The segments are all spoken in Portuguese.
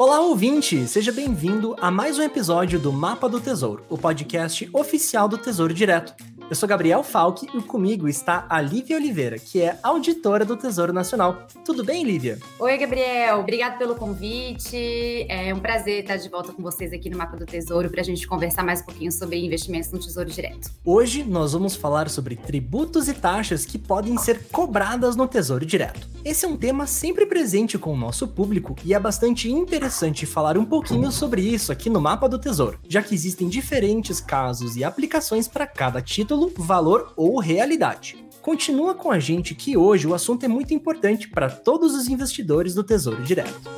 Olá, ouvinte! Seja bem-vindo a mais um episódio do Mapa do Tesouro, o podcast oficial do Tesouro Direto. Eu sou Gabriel Falck e comigo está a Lívia Oliveira, que é auditora do Tesouro Nacional. Tudo bem, Lívia? Oi, Gabriel. Obrigado pelo convite. É um prazer estar de volta com vocês aqui no Mapa do Tesouro para a gente conversar mais um pouquinho sobre investimentos no Tesouro Direto. Hoje nós vamos falar sobre tributos e taxas que podem ser cobradas no Tesouro Direto. Esse é um tema sempre presente com o nosso público e é bastante interessante falar um pouquinho sobre isso aqui no Mapa do Tesouro, já que existem diferentes casos e aplicações para cada título título, valor ou realidade. Continua com a gente que hoje o assunto é muito importante para todos os investidores do Tesouro Direto.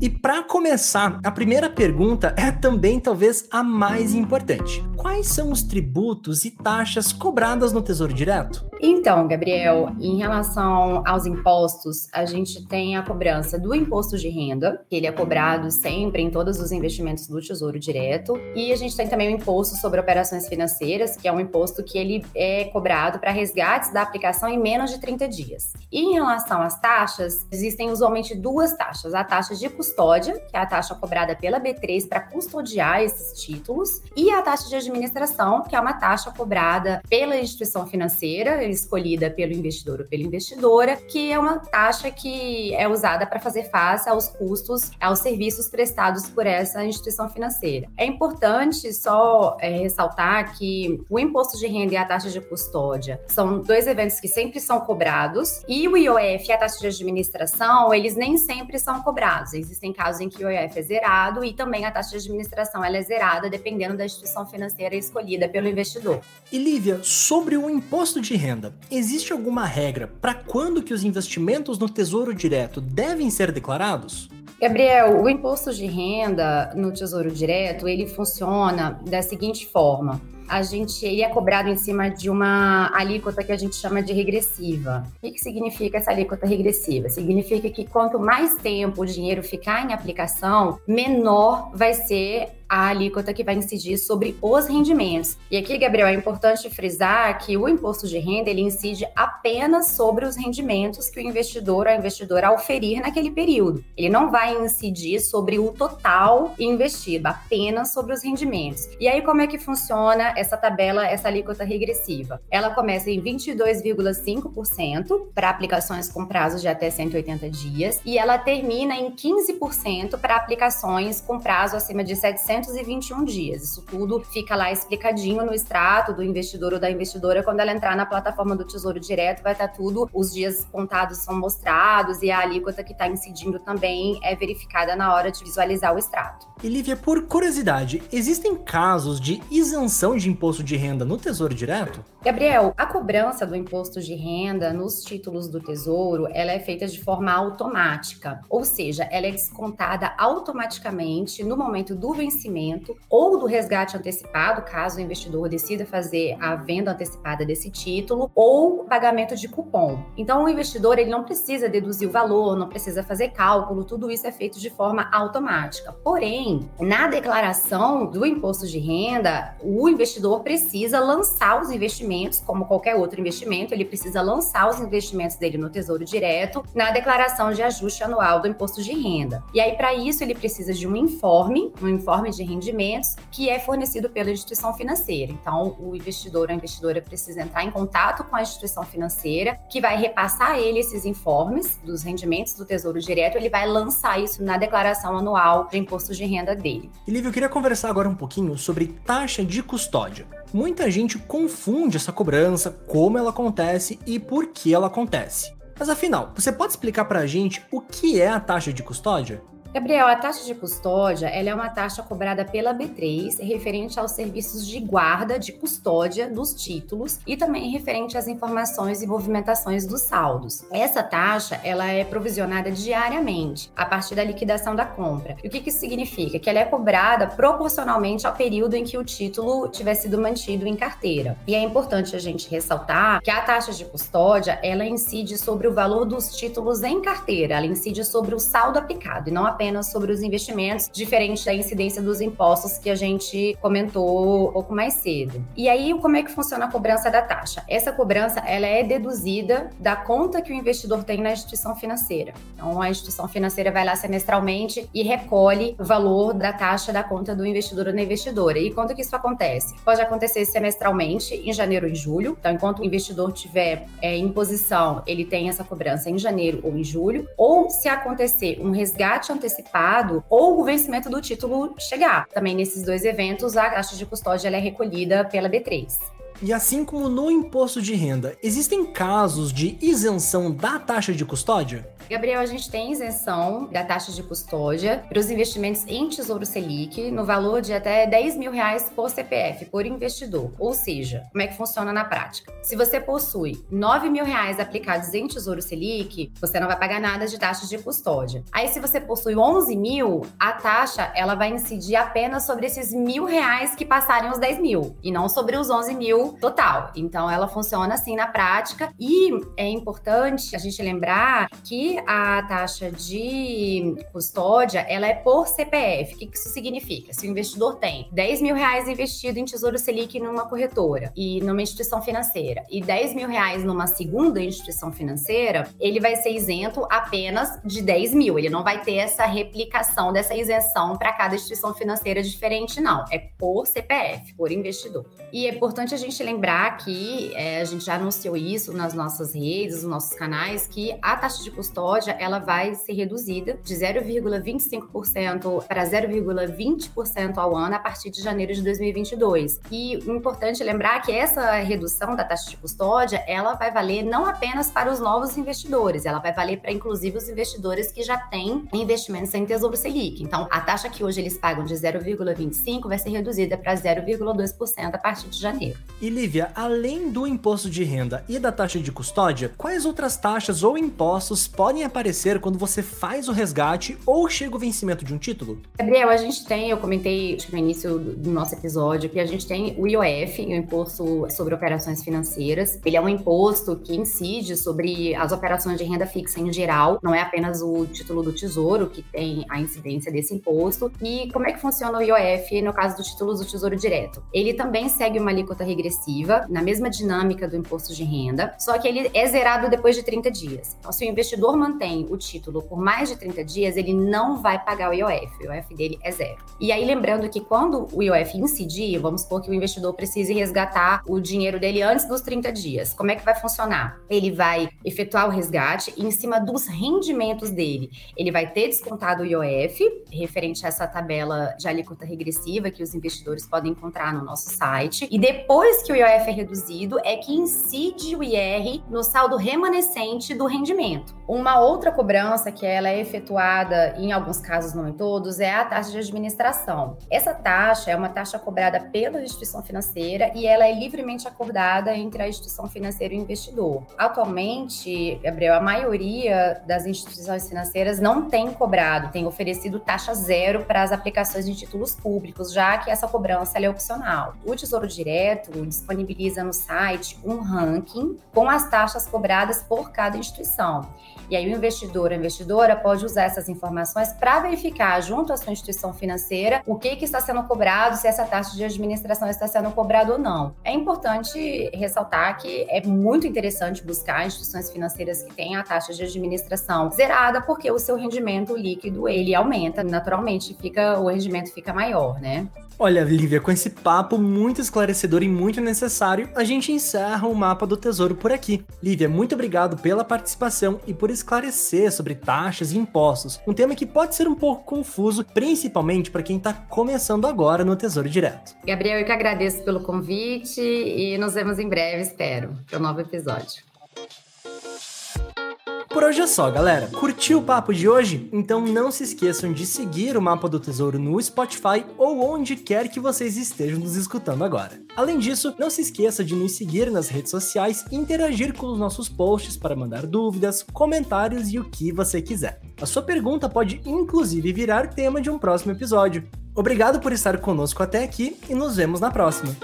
E para começar, a primeira pergunta é também talvez a mais importante. Quais são os tributos e taxas cobradas no Tesouro Direto? Então, Gabriel, em relação aos impostos, a gente tem a cobrança do imposto de renda, que ele é cobrado sempre em todos os investimentos do Tesouro Direto, e a gente tem também o imposto sobre operações financeiras, que é um imposto que ele é cobrado para resgates da aplicação em menos de 30 dias. E em relação às taxas, existem usualmente duas taxas: a taxa de custódia, que é a taxa cobrada pela B3 para custodiar esses títulos, e a taxa de administração, que é uma taxa cobrada pela instituição financeira escolhida pelo investidor ou pela investidora, que é uma taxa que é usada para fazer face aos custos, aos serviços prestados por essa instituição financeira. É importante só é, ressaltar que o imposto de renda e a taxa de custódia são dois eventos que sempre são cobrados, e o IOF e a taxa de administração, eles nem sempre são cobrados. Existem casos em que o IOF é zerado e também a taxa de administração ela é zerada, dependendo da instituição financeira escolhida pelo investidor. E Lívia, sobre o imposto de renda, renda, existe alguma regra para quando que os investimentos no Tesouro Direto devem ser declarados? Gabriel, o imposto de renda no Tesouro Direto, ele funciona da seguinte forma a gente ele é cobrado em cima de uma alíquota que a gente chama de regressiva. O que significa essa alíquota regressiva? Significa que quanto mais tempo o dinheiro ficar em aplicação, menor vai ser a alíquota que vai incidir sobre os rendimentos. E aqui, Gabriel, é importante frisar que o imposto de renda ele incide apenas sobre os rendimentos que o investidor ou a investidora oferir naquele período. Ele não vai incidir sobre o total investido, apenas sobre os rendimentos. E aí, como é que funciona essa tabela, essa alíquota regressiva? Ela começa em 22,5% para aplicações com prazos de até 180 dias e ela termina em 15% para aplicações com prazo acima de 700 321 dias. Isso tudo fica lá explicadinho no extrato do investidor ou da investidora. Quando ela entrar na plataforma do Tesouro Direto, vai estar tudo, os dias contados são mostrados e a alíquota que está incidindo também é verificada na hora de visualizar o extrato. E Lívia, por curiosidade, existem casos de isenção de imposto de renda no Tesouro Direto? Gabriel, a cobrança do imposto de renda nos títulos do Tesouro, ela é feita de forma automática, ou seja, ela é descontada automaticamente no momento do vencimento ou do resgate antecipado, caso o investidor decida fazer a venda antecipada desse título, ou pagamento de cupom. Então, o investidor ele não precisa deduzir o valor, não precisa fazer cálculo, tudo isso é feito de forma automática. Porém, na declaração do imposto de renda, o investidor precisa lançar os investimentos como qualquer outro investimento, ele precisa lançar os investimentos dele no Tesouro Direto na declaração de ajuste anual do imposto de renda. E aí, para isso, ele precisa de um informe, um informe de rendimentos, que é fornecido pela instituição financeira. Então, o investidor ou a investidora precisa entrar em contato com a instituição financeira, que vai repassar a ele esses informes dos rendimentos do Tesouro Direto, ele vai lançar isso na declaração anual de imposto de renda dele. E Lívia, eu queria conversar agora um pouquinho sobre taxa de custódia. Muita gente confunde essa cobrança, como ela acontece e por que ela acontece. Mas afinal, você pode explicar pra gente o que é a taxa de custódia? Gabriel, a taxa de custódia ela é uma taxa cobrada pela B3 referente aos serviços de guarda, de custódia dos títulos e também referente às informações e movimentações dos saldos. Essa taxa ela é provisionada diariamente a partir da liquidação da compra. E o que, que isso significa? Que ela é cobrada proporcionalmente ao período em que o título tiver sido mantido em carteira. E é importante a gente ressaltar que a taxa de custódia ela incide sobre o valor dos títulos em carteira, ela incide sobre o saldo aplicado e não apenas apenas sobre os investimentos, diferente da incidência dos impostos que a gente comentou um pouco mais cedo. E aí, como é que funciona a cobrança da taxa? Essa cobrança, ela é deduzida da conta que o investidor tem na instituição financeira. Então, a instituição financeira vai lá semestralmente e recolhe o valor da taxa da conta do investidor ou da investidora. E quando que isso acontece? Pode acontecer semestralmente, em janeiro ou julho. Então, enquanto o investidor tiver é, em posição, ele tem essa cobrança em janeiro ou em julho. Ou se acontecer um resgate antecipado ou o vencimento do título chegar. Também nesses dois eventos, a taxa de custódia é recolhida pela B3. E assim como no imposto de renda, existem casos de isenção da taxa de custódia? Gabriel, a gente tem isenção da taxa de custódia para os investimentos em Tesouro Selic no valor de até 10 mil reais por CPF, por investidor. Ou seja, como é que funciona na prática? Se você possui 9 mil reais aplicados em Tesouro Selic, você não vai pagar nada de taxa de custódia. Aí, se você possui 11 mil, a taxa ela vai incidir apenas sobre esses mil reais que passarem os 10 mil e não sobre os 11 mil total. Então, ela funciona assim na prática e é importante a gente lembrar que a taxa de custódia ela é por CPF. O que isso significa? Se o investidor tem 10 mil reais investido em Tesouro Selic numa corretora e numa instituição financeira e 10 mil reais numa segunda instituição financeira, ele vai ser isento apenas de 10 mil. Ele não vai ter essa replicação dessa isenção para cada instituição financeira diferente, não. É por CPF, por investidor. E é importante a gente lembrar que é, a gente já anunciou isso nas nossas redes, nos nossos canais, que a taxa de custódia ela vai ser reduzida de 0,25% para 0,20% ao ano a partir de janeiro de 2022. E importante é lembrar que essa redução da taxa de custódia, ela vai valer não apenas para os novos investidores, ela vai valer para inclusive os investidores que já têm investimentos em Tesouro Selic. Então, a taxa que hoje eles pagam de 0,25 vai ser reduzida para 0,2% a partir de janeiro. E Lívia, além do imposto de renda e da taxa de custódia, quais outras taxas ou impostos podem aparecer quando você faz o resgate ou chega o vencimento de um título? Gabriel, a gente tem, eu comentei no início do nosso episódio, que a gente tem o IOF, o Imposto sobre Operações Financeiras. Ele é um imposto que incide sobre as operações de renda fixa em geral, não é apenas o título do Tesouro que tem a incidência desse imposto. E como é que funciona o IOF no caso dos títulos do Tesouro Direto? Ele também segue uma alíquota regressiva, na mesma dinâmica do imposto de renda, só que ele é zerado depois de 30 dias. Então, se o investidor mantém o título por mais de 30 dias, ele não vai pagar o IOF. O IOF dele é zero. E aí, lembrando que quando o IOF incidir, vamos supor que o investidor precise resgatar o dinheiro dele antes dos 30 dias. Como é que vai funcionar? Ele vai efetuar o resgate e, em cima dos rendimentos dele, ele vai ter descontado o IOF, referente a essa tabela de alíquota regressiva que os investidores podem encontrar no nosso site. E depois que o IOF é reduzido, é que incide o IR no saldo remanescente do rendimento. Uma outra cobrança que ela é efetuada, em alguns casos não em todos, é a taxa de administração. Essa taxa é uma taxa cobrada pela instituição financeira e ela é livremente acordada entre a instituição financeira e o investidor. Atualmente, Gabriel, a maioria das instituições financeiras não tem cobrado, tem oferecido taxa zero para as aplicações de títulos públicos, já que essa cobrança é opcional. O Tesouro Direto disponibiliza no site um ranking com as taxas cobradas por cada instituição. E aí o investidor, a investidora pode usar essas informações para verificar junto à sua instituição financeira o que, que está sendo cobrado, se essa taxa de administração está sendo cobrada ou não. É importante ressaltar que é muito interessante buscar instituições financeiras que têm a taxa de administração zerada, porque o seu rendimento líquido ele aumenta, naturalmente fica o rendimento fica maior, né? Olha, Lívia, com esse papo muito esclarecedor e muito necessário, a gente encerra o mapa do tesouro por aqui. Lívia, muito obrigado pela participação e por esclarecer sobre taxas e impostos, um tema que pode ser um pouco confuso, principalmente para quem está começando agora no Tesouro Direto. Gabriel, eu que agradeço pelo convite e nos vemos em breve, espero, para o novo episódio. Por hoje é só, galera. Curtiu o papo de hoje? Então não se esqueçam de seguir o Mapa do Tesouro no Spotify ou onde quer que vocês estejam nos escutando agora. Além disso, não se esqueça de nos seguir nas redes sociais e interagir com os nossos posts para mandar dúvidas, comentários e o que você quiser. A sua pergunta pode inclusive virar tema de um próximo episódio. Obrigado por estar conosco até aqui e nos vemos na próxima.